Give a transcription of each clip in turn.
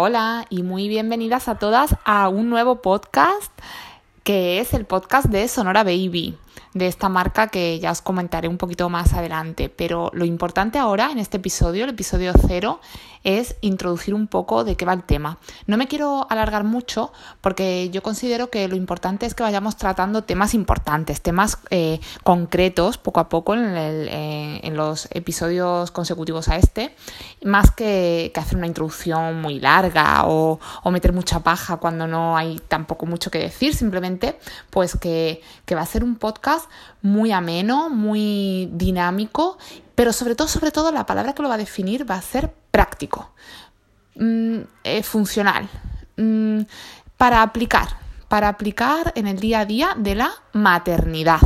Hola y muy bienvenidas a todas a un nuevo podcast que es el podcast de Sonora Baby, de esta marca que ya os comentaré un poquito más adelante. Pero lo importante ahora en este episodio, el episodio cero, es introducir un poco de qué va el tema. No me quiero alargar mucho porque yo considero que lo importante es que vayamos tratando temas importantes, temas eh, concretos poco a poco en, eh, en, los episodios consecutivos a este, más que, hacer una introducción muy larga o, o, meter mucha paja cuando no hay tampoco mucho que decir, simplemente pues que, que va a ser un podcast muy ameno, muy dinámico pero sobre todo, sobre todo, la palabra que lo va a definir va a ser práctico, mm, eh, funcional, mm, para aplicar, para aplicar en el día a día de la maternidad.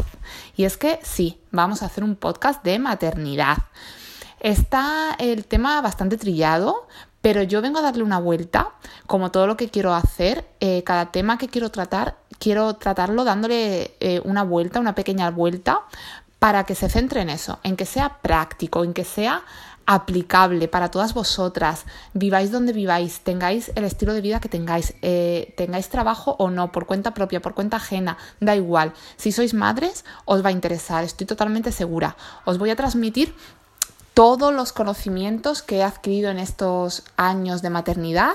Y es que sí, vamos a hacer un podcast de maternidad. Está el tema bastante trillado, pero yo vengo a darle una vuelta, como todo lo que quiero hacer, eh, cada tema que quiero tratar, quiero tratarlo dándole eh, una vuelta, una pequeña vuelta, para que se centre en eso, en que sea práctico, en que sea aplicable para todas vosotras, viváis donde viváis, tengáis el estilo de vida que tengáis, eh, tengáis trabajo o no, por cuenta propia, por cuenta ajena, da igual. Si sois madres, os va a interesar, estoy totalmente segura. Os voy a transmitir todos los conocimientos que he adquirido en estos años de maternidad,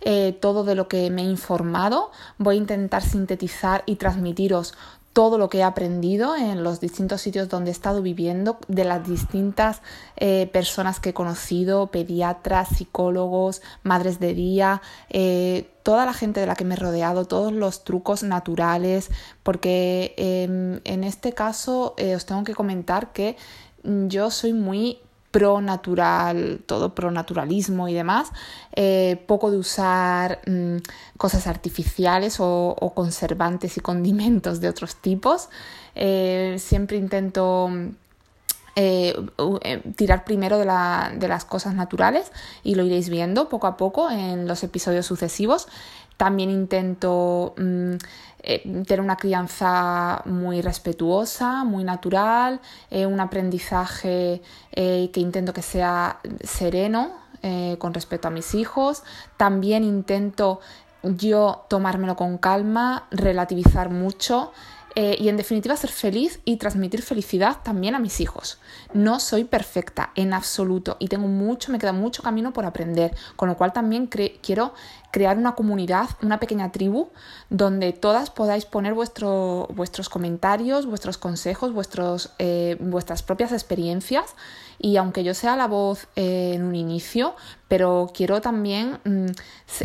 eh, todo de lo que me he informado. Voy a intentar sintetizar y transmitiros todo lo que he aprendido en los distintos sitios donde he estado viviendo, de las distintas eh, personas que he conocido, pediatras, psicólogos, madres de día, eh, toda la gente de la que me he rodeado, todos los trucos naturales, porque em, en este caso os tengo que comentar que yo soy muy pro natural, todo pro naturalismo y demás, eh, poco de usar mm, cosas artificiales o, conservantes y condimentos de otros tipos. Eh, siempre intento eh, tirar primero de, de, las cosas naturales y lo iréis viendo poco a poco en los episodios sucesivos. También intento mm, eh, tener una crianza muy respetuosa, muy natural, eh, un aprendizaje eh, que intento que sea sereno con respecto a mis hijos. También intento yo tomármelo con calma, relativizar mucho. Y en definitiva ser feliz y transmitir felicidad también a mis hijos. No soy perfecta en absoluto y tengo mucho, me queda mucho camino por aprender, con lo cual también quiero crear una comunidad, una pequeña tribu, donde todas podáis poner vuestro, vuestros comentarios, vuestros consejos, vuestros, eh, vuestras propias experiencias. Y aunque yo sea la voz eh, en un inicio, pero quiero también mm,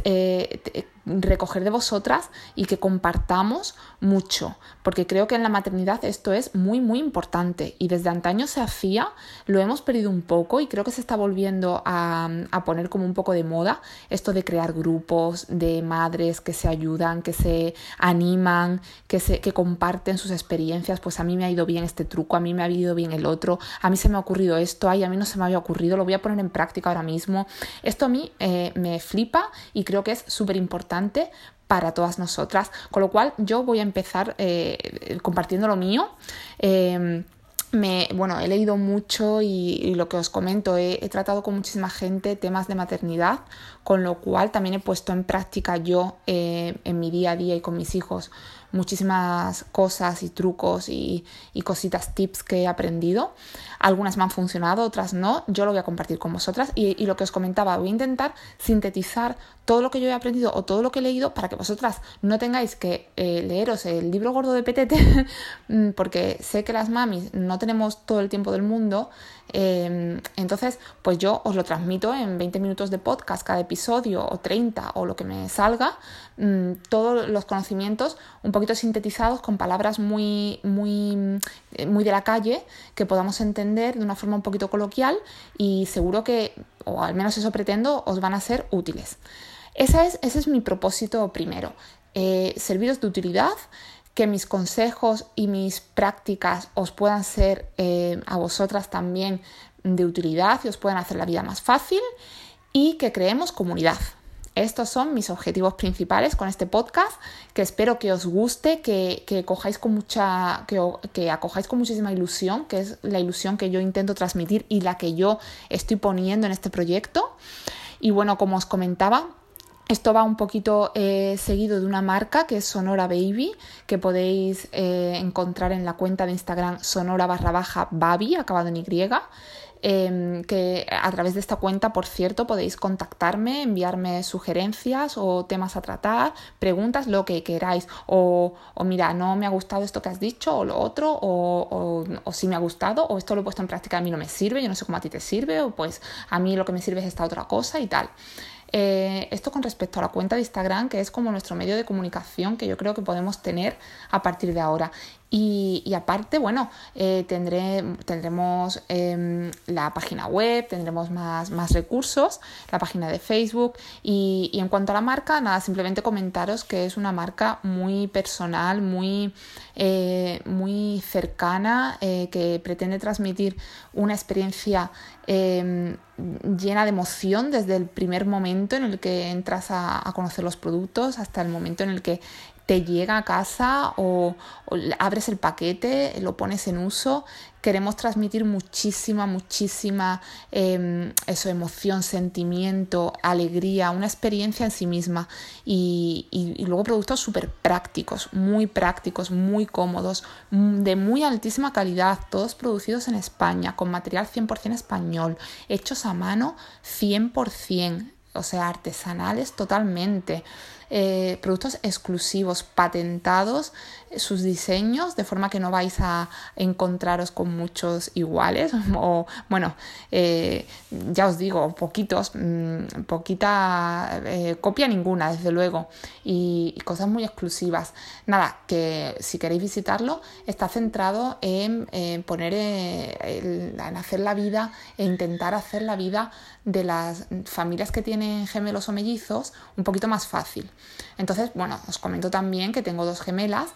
eh, recoger de vosotras y que compartamos mucho, porque creo que en la maternidad esto es muy, muy importante y desde antaño se hacía, lo hemos perdido un poco y creo que se está volviendo a, a poner como un poco de moda esto de crear grupos de madres que se ayudan, que se animan, que, se, que comparten sus experiencias, pues a mí me ha ido bien este truco, a mí me ha ido bien el otro, a mí se me ha ocurrido esto, ay, a mí no se me había ocurrido, lo voy a poner en práctica ahora mismo. Esto a mí eh, me flipa y creo que es súper importante para todas nosotras, con lo cual yo voy a empezar eh, compartiendo lo mío. Eh, me, bueno, he leído mucho y, lo que os comento, he, tratado con muchísima gente temas de maternidad, con lo cual también he puesto en práctica yo eh, en mi día a día y con mis hijos muchísimas cosas y trucos y, y, cositas, tips que he aprendido. Algunas me han funcionado, otras no. Yo lo voy a compartir con vosotras y, y, lo que os comentaba, voy a intentar sintetizar todo lo que yo he aprendido o todo lo que he leído para que vosotras no tengáis que eh, leeros el libro gordo de Petete, mm, porque sé que las mamis no tenemos todo el tiempo del mundo. Eh, entonces, pues yo os lo transmito en 20 minutos de podcast cada episodio o 30 o lo que me salga, mm, todos los conocimientos un poquito sintetizados con palabras muy, muy, eh, muy de la calle que podamos entender de una forma un poquito coloquial y seguro que, o al menos eso pretendo, os van a ser útiles. Esa es, ese es mi propósito primero, eh, serviros de utilidad, que mis consejos y mis prácticas os puedan ser eh, a vosotras también de utilidad y os puedan hacer la vida más fácil y que creemos comunidad. Estos son mis objetivos principales con este podcast, que espero que os guste, que, cojáis con mucha, que, acojáis con muchísima ilusión, que es la ilusión que yo intento transmitir y la que yo estoy poniendo en este proyecto. Y bueno, como os comentaba, Esto va un poquito eh, seguido de una marca que es Sonora Baby, que podéis eh, encontrar en la cuenta de Instagram sonora barra baja baby, acabado en Y. Em, que a través de esta cuenta, por cierto, podéis contactarme, enviarme sugerencias o temas a tratar, preguntas, lo que queráis. O, o mira, no me ha gustado esto que has dicho o lo otro, o, o, o sí me ha gustado, o esto lo he puesto en práctica, a mí no me sirve, yo no sé cómo a ti te sirve, o pues a mí lo que me sirve es esta otra cosa y tal. Eh, esto con respecto a la cuenta de Instagram, que es como nuestro medio de comunicación que yo creo que podemos tener a partir de ahora. Y, aparte, bueno, eh, tendré, tendremos em, la página web, tendremos más, más, recursos, la página de Facebook. Y, y, en cuanto a la marca, nada, simplemente comentaros que es una marca muy personal, muy, eh, muy cercana, eh, que pretende transmitir una experiencia em, llena de emoción desde el primer momento en el que entras a, a conocer los productos hasta el momento en el que te llega a casa o, abres el paquete, lo pones en uso. Queremos transmitir muchísima, muchísima em, eso, emoción, sentimiento, alegría, una experiencia en sí misma. Y, y luego productos súper prácticos, muy prácticos, muy cómodos, mm, de muy altísima calidad, todos producidos en España, con material 100% español, hechos a mano 100%, o sea, artesanales totalmente. Eh, productos exclusivos, patentados, sus diseños, de forma que no vais a encontraros con muchos iguales o, bueno, eh, ya os digo, poquitos, mm, poquita eh, copia ninguna, desde luego, y, cosas muy exclusivas. Nada, que si queréis visitarlo, está centrado en, poner, en hacer la vida, e intentar hacer la vida de las familias que tienen gemelos o mellizos un poquito más fácil. Entonces, bueno, os comento también que tengo dos gemelas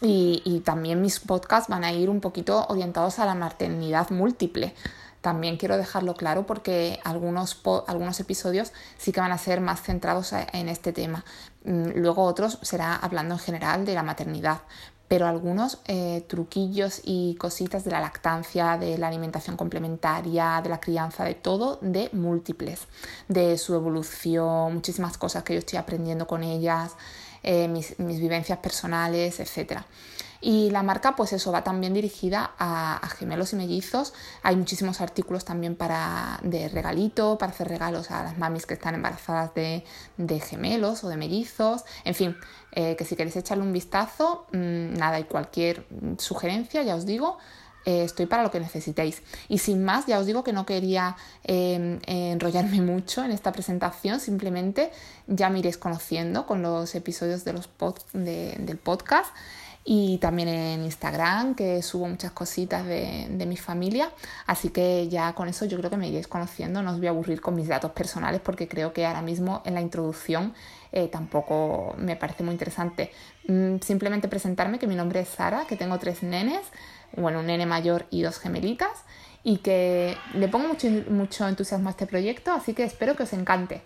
y, también mis podcasts van a ir un poquito orientados a la maternidad múltiple. También quiero dejarlo claro porque algunos, algunos episodios sí que van a ser más centrados en este tema. Mm, luego otros será hablando en general de la maternidad pero algunos eh, truquillos y cositas de la lactancia, de la alimentación complementaria, de la crianza, de todo, de múltiples, de su evolución, muchísimas cosas que yo estoy aprendiendo con ellas, eh, mis, vivencias personales, etc. Y la marca, pues eso, va también dirigida a, gemelos y mellizos. Hay muchísimos artículos también para, de regalito, para hacer regalos a las mamis que están embarazadas de, gemelos o de mellizos. En fin, eh, que si queréis echarle un vistazo, mm, nada, y cualquier sugerencia, ya os digo, eh, estoy para lo que necesitéis. Y sin más, ya os digo que no quería em, enrollarme mucho en esta presentación, simplemente ya me iréis conociendo con los episodios de los del podcast y también en Instagram, que subo muchas cositas de, de, mi familia. Así que ya con eso yo creo que me iréis conociendo. No os voy a aburrir con mis datos personales porque creo que ahora mismo en la introducción eh, tampoco me parece muy interesante. Mm, simplemente presentarme que mi nombre es Sara, que tengo tres nenes bueno, un nene mayor y dos gemelitas, y que le pongo mucho, mucho entusiasmo a este proyecto, así que espero que os encante.